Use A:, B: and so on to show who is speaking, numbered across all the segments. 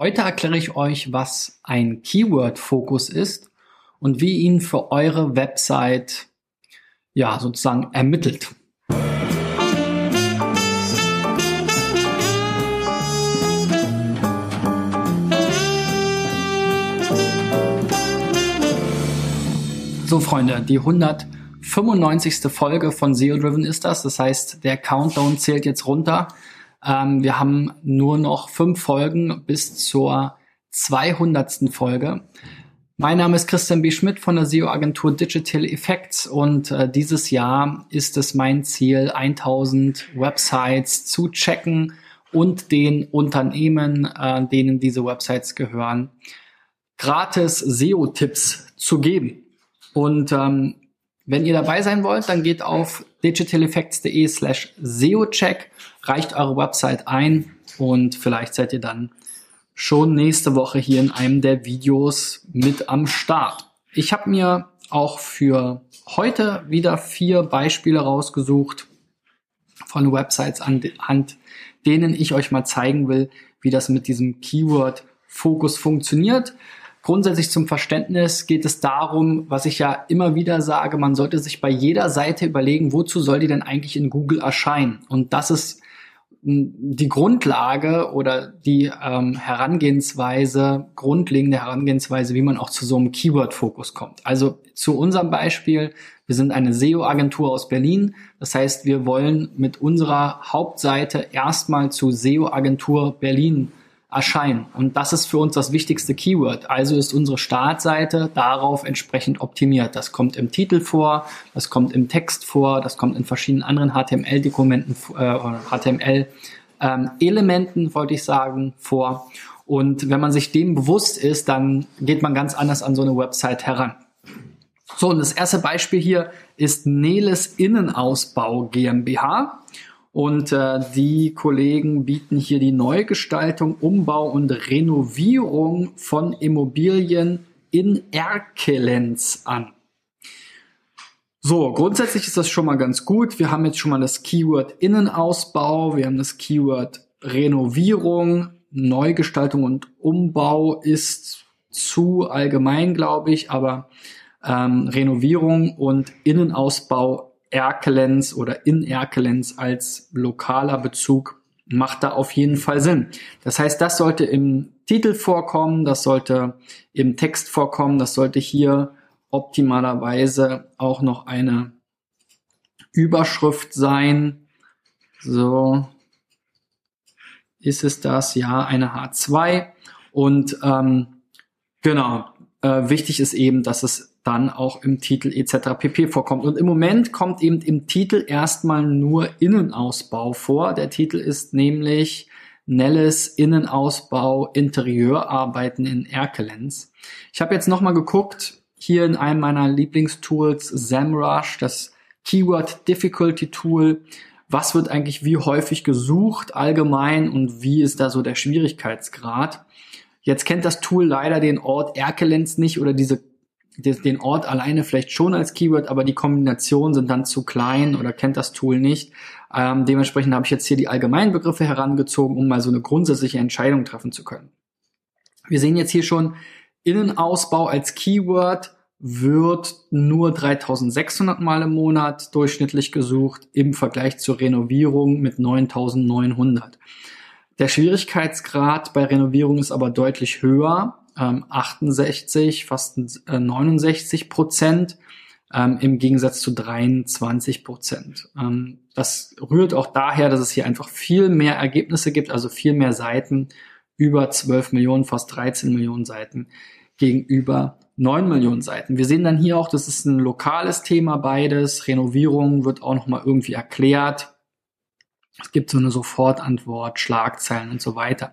A: Heute erkläre ich euch, was ein Keyword-Fokus ist und wie ihn für eure Website ja sozusagen ermittelt. So Freunde, die 195. Folge von SEO Driven ist das. Das heißt, der Countdown zählt jetzt runter. Ähm, wir haben nur noch fünf Folgen bis zur 200. Folge. Mein Name ist Christian B. Schmidt von der SEO-Agentur Digital Effects und äh, dieses Jahr ist es mein Ziel, 1000 Websites zu checken und den Unternehmen, äh, denen diese Websites gehören, gratis SEO-Tipps zu geben. Und ähm, wenn ihr dabei sein wollt, dann geht auf digitaleffects.de slash SEO-Check, reicht eure Website ein und vielleicht seid ihr dann schon nächste Woche hier in einem der Videos mit am Start. Ich habe mir auch für heute wieder vier Beispiele rausgesucht von Websites anhand denen ich euch mal zeigen will, wie das mit diesem Keyword Fokus funktioniert. Grundsätzlich zum Verständnis geht es darum, was ich ja immer wieder sage, man sollte sich bei jeder Seite überlegen, wozu soll die denn eigentlich in Google erscheinen? Und das ist die Grundlage oder die ähm, Herangehensweise, grundlegende Herangehensweise, wie man auch zu so einem Keyword-Fokus kommt. Also zu unserem Beispiel, wir sind eine SEO-Agentur aus Berlin. Das heißt, wir wollen mit unserer Hauptseite erstmal zu SEO-Agentur Berlin erscheinen. Und das ist für uns das wichtigste Keyword. Also ist unsere Startseite darauf entsprechend optimiert. Das kommt im Titel vor, das kommt im Text vor, das kommt in verschiedenen anderen HTML-Dokumenten, äh, HTML-Elementen, ähm, wollte ich sagen, vor. Und wenn man sich dem bewusst ist, dann geht man ganz anders an so eine Website heran. So, und das erste Beispiel hier ist Neles Innenausbau GmbH. Und äh, die Kollegen bieten hier die Neugestaltung, Umbau und Renovierung von Immobilien in Erkelenz an. So, grundsätzlich ist das schon mal ganz gut. Wir haben jetzt schon mal das Keyword Innenausbau, wir haben das Keyword Renovierung, Neugestaltung und Umbau ist zu allgemein, glaube ich, aber ähm, Renovierung und Innenausbau Erkelenz oder in Erkelenz als lokaler Bezug macht da auf jeden Fall Sinn. Das heißt, das sollte im Titel vorkommen, das sollte im Text vorkommen, das sollte hier optimalerweise auch noch eine Überschrift sein. So ist es das, ja, eine H2. Und ähm, genau, äh, wichtig ist eben, dass es dann auch im Titel etc. pp vorkommt. Und im Moment kommt eben im Titel erstmal nur Innenausbau vor. Der Titel ist nämlich Nelles Innenausbau Interieurarbeiten in Erkelenz. Ich habe jetzt nochmal geguckt, hier in einem meiner Lieblingstools, SEMrush, das Keyword Difficulty Tool. Was wird eigentlich wie häufig gesucht allgemein und wie ist da so der Schwierigkeitsgrad? Jetzt kennt das Tool leider den Ort Erkelenz nicht oder diese den Ort alleine vielleicht schon als Keyword, aber die Kombinationen sind dann zu klein oder kennt das Tool nicht. Ähm, dementsprechend habe ich jetzt hier die allgemeinen Begriffe herangezogen, um mal so eine grundsätzliche Entscheidung treffen zu können. Wir sehen jetzt hier schon, Innenausbau als Keyword wird nur 3600 Mal im Monat durchschnittlich gesucht im Vergleich zur Renovierung mit 9900. Der Schwierigkeitsgrad bei Renovierung ist aber deutlich höher ähm, 68, fast äh, 69 Prozent ähm, im Gegensatz zu 23 Prozent. Ähm, das rührt auch daher, dass es hier einfach viel mehr Ergebnisse gibt, also viel mehr Seiten, über 12 Millionen, fast 13 Millionen Seiten gegenüber 9 Millionen Seiten. Wir sehen dann hier auch, das ist ein lokales Thema beides. Renovierung wird auch nochmal irgendwie erklärt. Es gibt so eine Sofortantwort, Schlagzeilen und so weiter.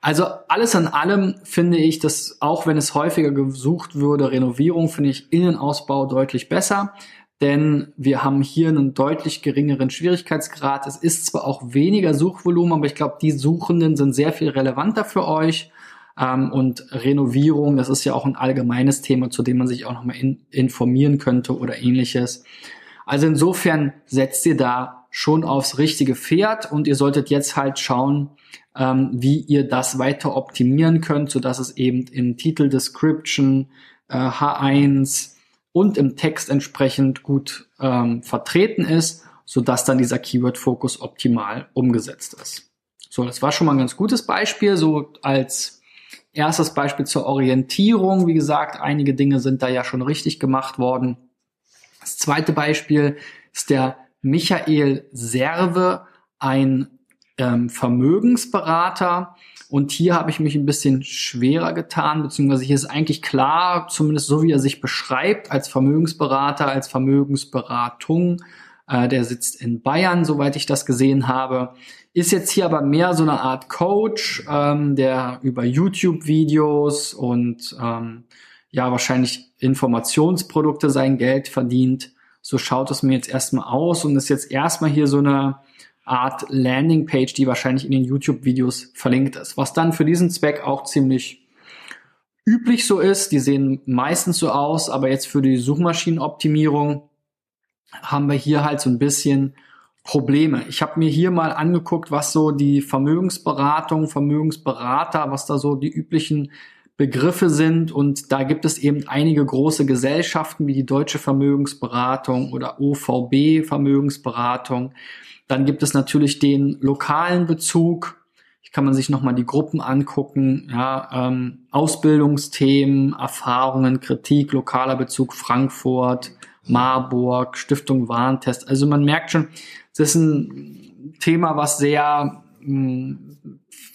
A: Also alles in allem finde ich, dass auch wenn es häufiger gesucht würde, Renovierung finde ich Innenausbau deutlich besser, denn wir haben hier einen deutlich geringeren Schwierigkeitsgrad. Es ist zwar auch weniger Suchvolumen, aber ich glaube, die Suchenden sind sehr viel relevanter für euch. Ähm, und Renovierung, das ist ja auch ein allgemeines Thema, zu dem man sich auch nochmal in, informieren könnte oder ähnliches. Also insofern setzt ihr da schon aufs richtige Pferd und ihr solltet jetzt halt schauen, ähm, wie ihr das weiter optimieren könnt, so dass es eben im Titel, Description, äh, H1 und im Text entsprechend gut ähm, vertreten ist, so dass dann dieser Keyword-Fokus optimal umgesetzt ist. So, das war schon mal ein ganz gutes Beispiel, so als erstes Beispiel zur Orientierung. Wie gesagt, einige Dinge sind da ja schon richtig gemacht worden. Das zweite Beispiel ist der Michael Serve, ein ähm, Vermögensberater. Und hier habe ich mich ein bisschen schwerer getan, beziehungsweise hier ist eigentlich klar, zumindest so wie er sich beschreibt, als Vermögensberater, als Vermögensberatung. Äh, der sitzt in Bayern, soweit ich das gesehen habe. Ist jetzt hier aber mehr so eine Art Coach, ähm, der über YouTube-Videos und ähm, ja wahrscheinlich Informationsprodukte sein Geld verdient. So schaut es mir jetzt erstmal aus und ist jetzt erstmal hier so eine Art Landingpage, die wahrscheinlich in den YouTube-Videos verlinkt ist. Was dann für diesen Zweck auch ziemlich üblich so ist. Die sehen meistens so aus, aber jetzt für die Suchmaschinenoptimierung haben wir hier halt so ein bisschen Probleme. Ich habe mir hier mal angeguckt, was so die Vermögensberatung, Vermögensberater, was da so die üblichen Begriffe sind. Und da gibt es eben einige große Gesellschaften wie die Deutsche Vermögensberatung oder OVB Vermögensberatung. Dann gibt es natürlich den lokalen Bezug. Hier kann man sich nochmal die Gruppen angucken. Ja, ähm, Ausbildungsthemen, Erfahrungen, Kritik, lokaler Bezug Frankfurt, Marburg, Stiftung Warentest. Also man merkt schon, das ist ein Thema, was sehr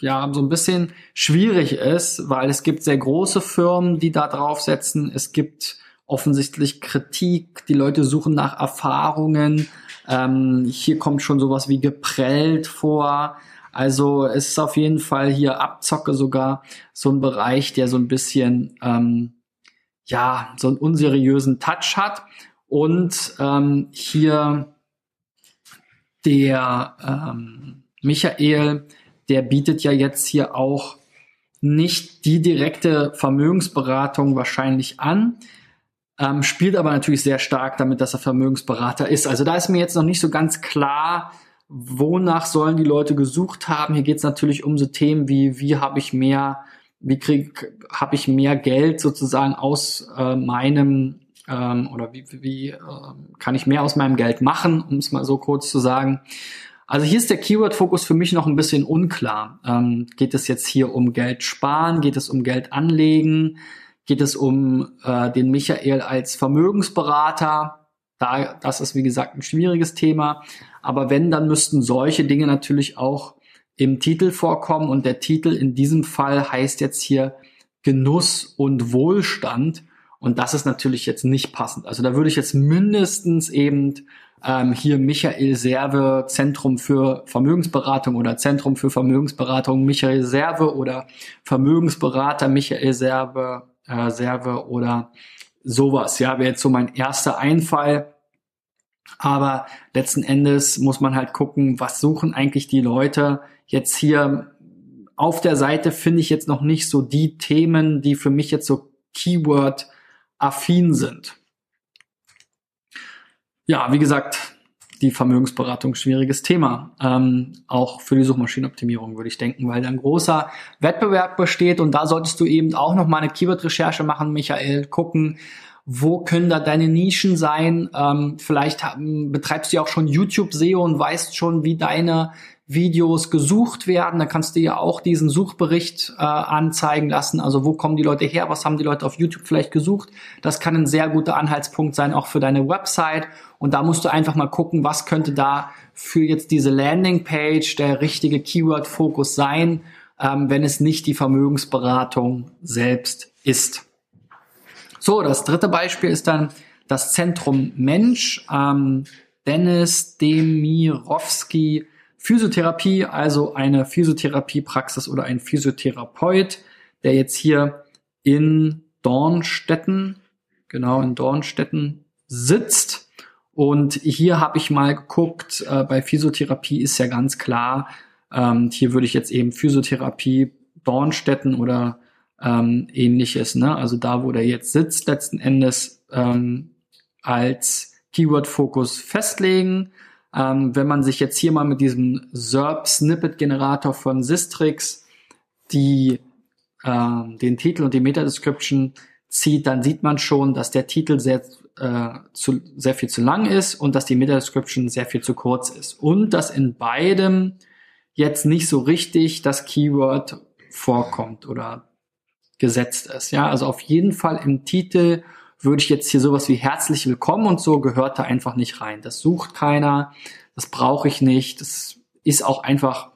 A: ja so ein bisschen schwierig ist, weil es gibt sehr große Firmen, die da draufsetzen. Es gibt offensichtlich Kritik. Die Leute suchen nach Erfahrungen. Ähm, hier kommt schon sowas wie geprellt vor. Also es ist auf jeden Fall hier Abzocke sogar so ein Bereich, der so ein bisschen ähm, ja so einen unseriösen Touch hat. Und ähm, hier der ähm, Michael der bietet ja jetzt hier auch nicht die direkte Vermögensberatung wahrscheinlich an, ähm, spielt aber natürlich sehr stark damit, dass er Vermögensberater ist. Also da ist mir jetzt noch nicht so ganz klar, wonach sollen die Leute gesucht haben. Hier geht es natürlich um so Themen wie, wie habe ich mehr, wie krieg, habe ich mehr Geld sozusagen aus äh, meinem ähm, oder wie, wie äh, kann ich mehr aus meinem Geld machen, um es mal so kurz zu sagen. Also hier ist der Keyword-Fokus für mich noch ein bisschen unklar. Ähm, geht es jetzt hier um Geld sparen? Geht es um Geld anlegen? Geht es um äh, den Michael als Vermögensberater? Da, das ist wie gesagt ein schwieriges Thema. Aber wenn, dann müssten solche Dinge natürlich auch im Titel vorkommen. Und der Titel in diesem Fall heißt jetzt hier Genuss und Wohlstand. Und das ist natürlich jetzt nicht passend. Also da würde ich jetzt mindestens eben ähm, hier Michael Serve Zentrum für Vermögensberatung oder Zentrum für Vermögensberatung Michael Serve oder Vermögensberater Michael Serve, äh, Serve oder sowas. Ja, wäre jetzt so mein erster Einfall. Aber letzten Endes muss man halt gucken, was suchen eigentlich die Leute. Jetzt hier auf der Seite finde ich jetzt noch nicht so die Themen, die für mich jetzt so Keyword affin sind. Ja, wie gesagt, die Vermögensberatung schwieriges Thema. Ähm, auch für die Suchmaschinenoptimierung würde ich denken, weil da ein großer Wettbewerb besteht und da solltest du eben auch noch mal eine Keyword-Recherche machen, Michael, gucken, wo können da deine Nischen sein? Ähm, vielleicht haben, betreibst du ja auch schon YouTube-SEO und weißt schon, wie deine Videos gesucht werden. Da kannst du ja auch diesen Suchbericht äh, anzeigen lassen. Also wo kommen die Leute her? Was haben die Leute auf YouTube vielleicht gesucht? Das kann ein sehr guter Anhaltspunkt sein, auch für deine Website. Und da musst du einfach mal gucken, was könnte da für jetzt diese Landingpage der richtige Keyword-Fokus sein, ähm, wenn es nicht die Vermögensberatung selbst ist. So, das dritte Beispiel ist dann das Zentrum Mensch. Ähm, Dennis Demirovski Physiotherapie, also eine Physiotherapiepraxis oder ein Physiotherapeut, der jetzt hier in Dornstetten, genau in Dornstetten sitzt. Und hier habe ich mal geguckt, äh, bei Physiotherapie ist ja ganz klar, ähm, hier würde ich jetzt eben Physiotherapie Dornstetten oder ähm, ähnliches, ne? also da, wo der jetzt sitzt, letzten Endes ähm, als Keyword-Fokus festlegen. Ähm, wenn man sich jetzt hier mal mit diesem SERP Snippet Generator von Sistrix die, äh, den Titel und die Meta Description zieht, dann sieht man schon, dass der Titel sehr, äh, zu, sehr viel zu lang ist und dass die Meta Description sehr viel zu kurz ist. Und dass in beidem jetzt nicht so richtig das Keyword vorkommt oder gesetzt ist. Ja, also auf jeden Fall im Titel würde ich jetzt hier sowas wie herzlich willkommen und so gehört da einfach nicht rein. Das sucht keiner, das brauche ich nicht, das ist auch einfach,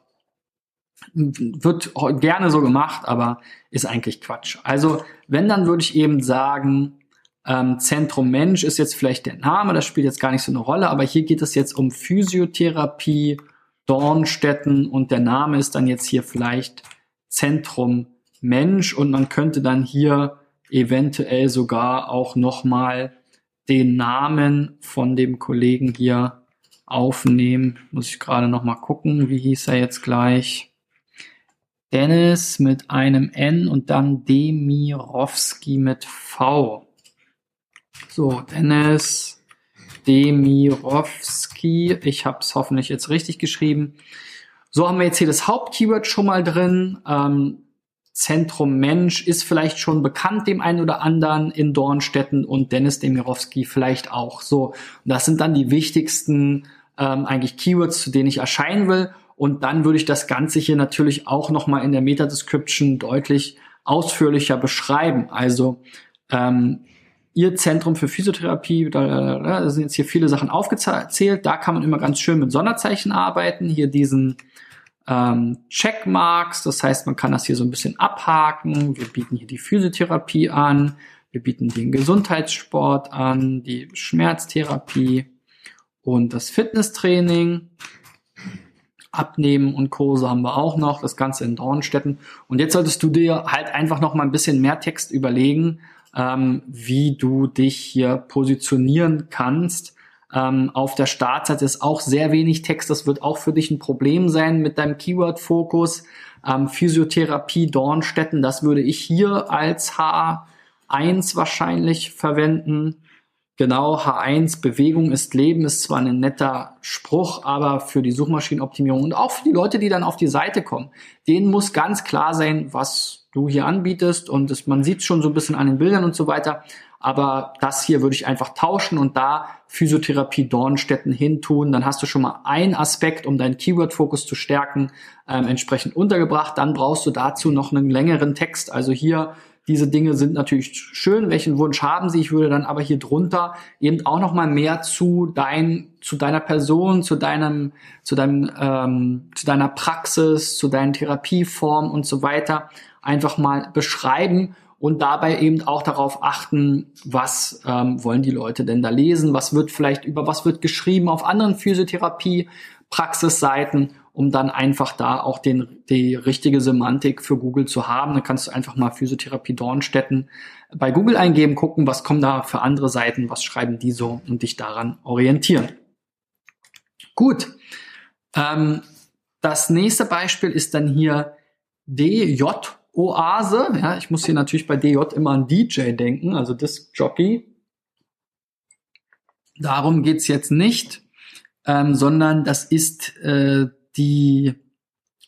A: wird gerne so gemacht, aber ist eigentlich Quatsch. Also wenn, dann würde ich eben sagen, ähm, Zentrum Mensch ist jetzt vielleicht der Name, das spielt jetzt gar nicht so eine Rolle, aber hier geht es jetzt um Physiotherapie, Dornstetten und der Name ist dann jetzt hier vielleicht Zentrum Mensch und man könnte dann hier eventuell sogar auch nochmal den Namen von dem Kollegen hier aufnehmen. Muss ich gerade nochmal gucken, wie hieß er jetzt gleich? Dennis mit einem N und dann Demirovski mit V. So, Dennis Demirovski. Ich habe es hoffentlich jetzt richtig geschrieben. So haben wir jetzt hier das Hauptkeyword schon mal drin. Ähm, Zentrum Mensch ist vielleicht schon bekannt dem einen oder anderen in Dornstetten und Dennis Demirowski vielleicht auch. So, das sind dann die wichtigsten ähm, eigentlich Keywords, zu denen ich erscheinen will. Und dann würde ich das Ganze hier natürlich auch nochmal in der Meta-Description deutlich ausführlicher beschreiben. Also ähm, Ihr Zentrum für Physiotherapie, da, da sind jetzt hier viele Sachen aufgezählt. Da kann man immer ganz schön mit Sonderzeichen arbeiten. Hier diesen ähm, Checkmarks. Das heißt, man kann das hier so ein bisschen abhaken. Wir bieten hier die Physiotherapie an. Wir bieten den Gesundheitssport an, die Schmerztherapie und das Fitnesstraining. Abnehmen und Kurse haben wir auch noch, das Ganze in Dornstetten. Und jetzt solltest du dir halt einfach noch mal ein bisschen mehr Text überlegen, ähm, wie du dich hier positionieren kannst, ähm, auf der Startseite ist auch sehr wenig Text. Das wird auch für dich ein Problem sein mit deinem Keyword-Fokus. Ähm, Physiotherapie Dornstetten, das würde ich hier als H1 wahrscheinlich verwenden. Genau, H1, Bewegung ist Leben, ist zwar ein netter Spruch, aber für die Suchmaschinenoptimierung und auch für die Leute, die dann auf die Seite kommen, denen muss ganz klar sein, was du hier anbietest und das, man sieht schon so ein bisschen an den Bildern und so weiter. Aber das hier würde ich einfach tauschen und da Physiotherapie Dornstetten hintun. Dann hast du schon mal einen Aspekt, um deinen Keyword-Fokus zu stärken, ähm, entsprechend untergebracht. Dann brauchst du dazu noch einen längeren Text. Also hier diese Dinge sind natürlich schön. Welchen Wunsch haben Sie? Ich würde dann aber hier drunter eben auch noch mal mehr zu dein, zu deiner Person, zu deinem, zu deinem, ähm, zu deiner Praxis, zu deinen Therapieformen und so weiter einfach mal beschreiben und dabei eben auch darauf achten, was ähm, wollen die Leute denn da lesen, was wird vielleicht über was wird geschrieben auf anderen Physiotherapie Praxisseiten, um dann einfach da auch den, die richtige Semantik für Google zu haben. Dann kannst du einfach mal Physiotherapie Dornstetten bei Google eingeben, gucken, was kommen da für andere Seiten, was schreiben die so und dich daran orientieren. Gut. Ähm, das nächste Beispiel ist dann hier DJ Oase, ja, ich muss hier natürlich bei DJ immer an DJ denken, also Disc Jockey. Darum geht's jetzt nicht, ähm, sondern das ist äh, die,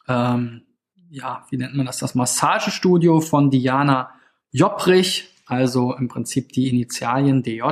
A: ähm, ja, wie nennt man das, das Massagestudio von Diana Jopprich, also im Prinzip die Initialien DJ.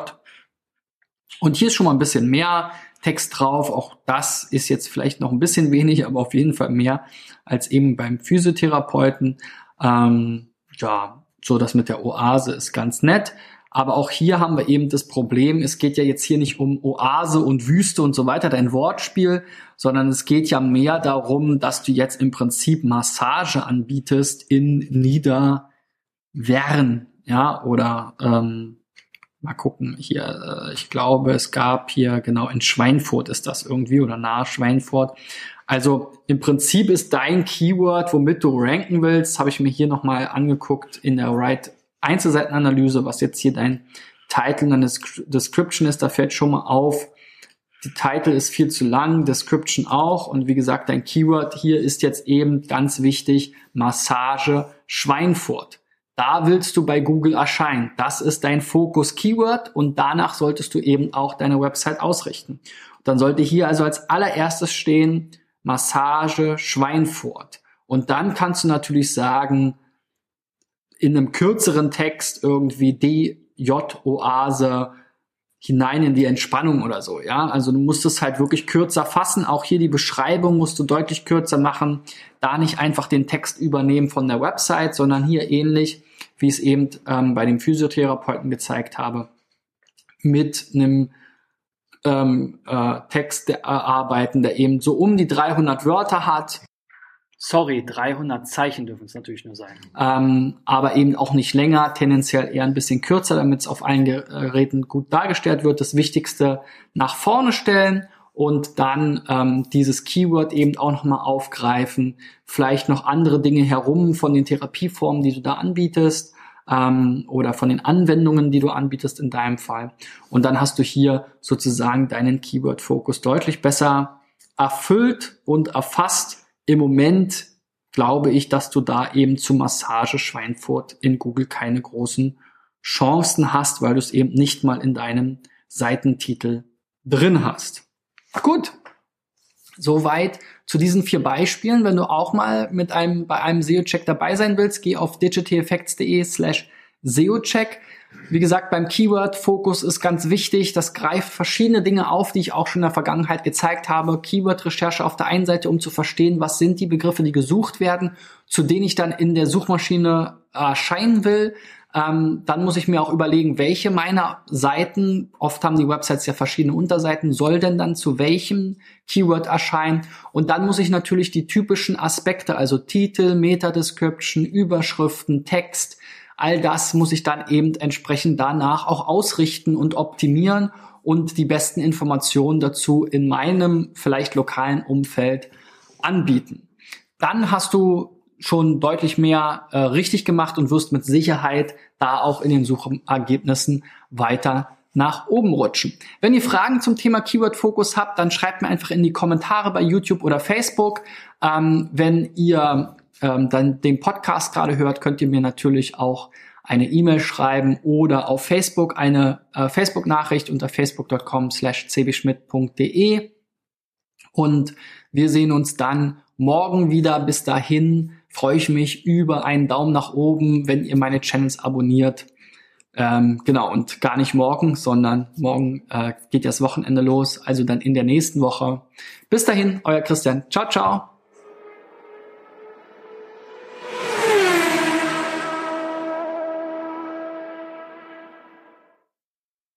A: Und hier ist schon mal ein bisschen mehr Text drauf. Auch das ist jetzt vielleicht noch ein bisschen wenig, aber auf jeden Fall mehr als eben beim Physiotherapeuten. Ähm, ja, so das mit der Oase ist ganz nett. Aber auch hier haben wir eben das Problem, es geht ja jetzt hier nicht um Oase und Wüste und so weiter, dein Wortspiel, sondern es geht ja mehr darum, dass du jetzt im Prinzip Massage anbietest in Niederwern, ja, oder ähm, mal gucken, hier, äh, ich glaube, es gab hier, genau, in Schweinfurt ist das irgendwie oder nahe Schweinfurt. Also im Prinzip ist dein Keyword, womit du ranken willst, habe ich mir hier nochmal angeguckt in der Right Einzelseitenanalyse, was jetzt hier dein Title und Description ist. Da fällt schon mal auf, die Title ist viel zu lang, Description auch. Und wie gesagt, dein Keyword hier ist jetzt eben ganz wichtig, Massage Schweinfurt. Da willst du bei Google erscheinen. Das ist dein Fokus-Keyword und danach solltest du eben auch deine Website ausrichten. Dann sollte hier also als allererstes stehen Massage Schweinfurt. Und dann kannst du natürlich sagen, in einem kürzeren Text irgendwie DJ-Oase hinein in die Entspannung oder so, ja. Also du musst es halt wirklich kürzer fassen. Auch hier die Beschreibung musst du deutlich kürzer machen. Da nicht einfach den Text übernehmen von der Website, sondern hier ähnlich, wie ich es eben ähm, bei dem Physiotherapeuten gezeigt habe, mit einem ähm, äh, Text erarbeiten, der eben so um die 300 Wörter hat.
B: Sorry, 300 Zeichen dürfen es natürlich nur sein.
A: Ähm, aber eben auch nicht länger, tendenziell eher ein bisschen kürzer, damit es auf allen Geräten gut dargestellt wird. Das Wichtigste nach vorne stellen und dann ähm, dieses Keyword eben auch nochmal aufgreifen. Vielleicht noch andere Dinge herum von den Therapieformen, die du da anbietest ähm, oder von den Anwendungen, die du anbietest in deinem Fall. Und dann hast du hier sozusagen deinen Keyword-Fokus deutlich besser erfüllt und erfasst. Im Moment glaube ich, dass du da eben zu Massage Schweinfurt in Google keine großen Chancen hast, weil du es eben nicht mal in deinem Seitentitel drin hast. Gut, Soweit zu diesen vier Beispielen. Wenn du auch mal mit einem, bei einem SEO-Check dabei sein willst, geh auf digitaleffects.de slash SEO-Check. Wie gesagt, beim Keyword-Fokus ist ganz wichtig. Das greift verschiedene Dinge auf, die ich auch schon in der Vergangenheit gezeigt habe. Keyword-Recherche auf der einen Seite, um zu verstehen, was sind die Begriffe, die gesucht werden, zu denen ich dann in der Suchmaschine erscheinen will. Ähm, dann muss ich mir auch überlegen, welche meiner Seiten, oft haben die Websites ja verschiedene Unterseiten, soll denn dann zu welchem Keyword erscheinen? Und dann muss ich natürlich die typischen Aspekte, also Titel, Meta-Description, Überschriften, Text, all das muss ich dann eben entsprechend danach auch ausrichten und optimieren und die besten Informationen dazu in meinem vielleicht lokalen Umfeld anbieten. Dann hast du schon deutlich mehr äh, richtig gemacht und wirst mit Sicherheit da auch in den Suchergebnissen weiter nach oben rutschen. Wenn ihr Fragen zum Thema Keyword Focus habt, dann schreibt mir einfach in die Kommentare bei YouTube oder Facebook. Ähm, wenn ihr ähm, dann den Podcast gerade hört, könnt ihr mir natürlich auch eine E-Mail schreiben oder auf Facebook eine äh, Facebook-Nachricht unter facebook.com slash cbschmidt.de und wir sehen uns dann morgen wieder. Bis dahin freue ich mich über einen Daumen nach oben, wenn ihr meine Channels abonniert. Ähm, genau, und gar nicht morgen, sondern morgen äh, geht das Wochenende los, also dann in der nächsten Woche. Bis dahin, euer Christian. Ciao, ciao.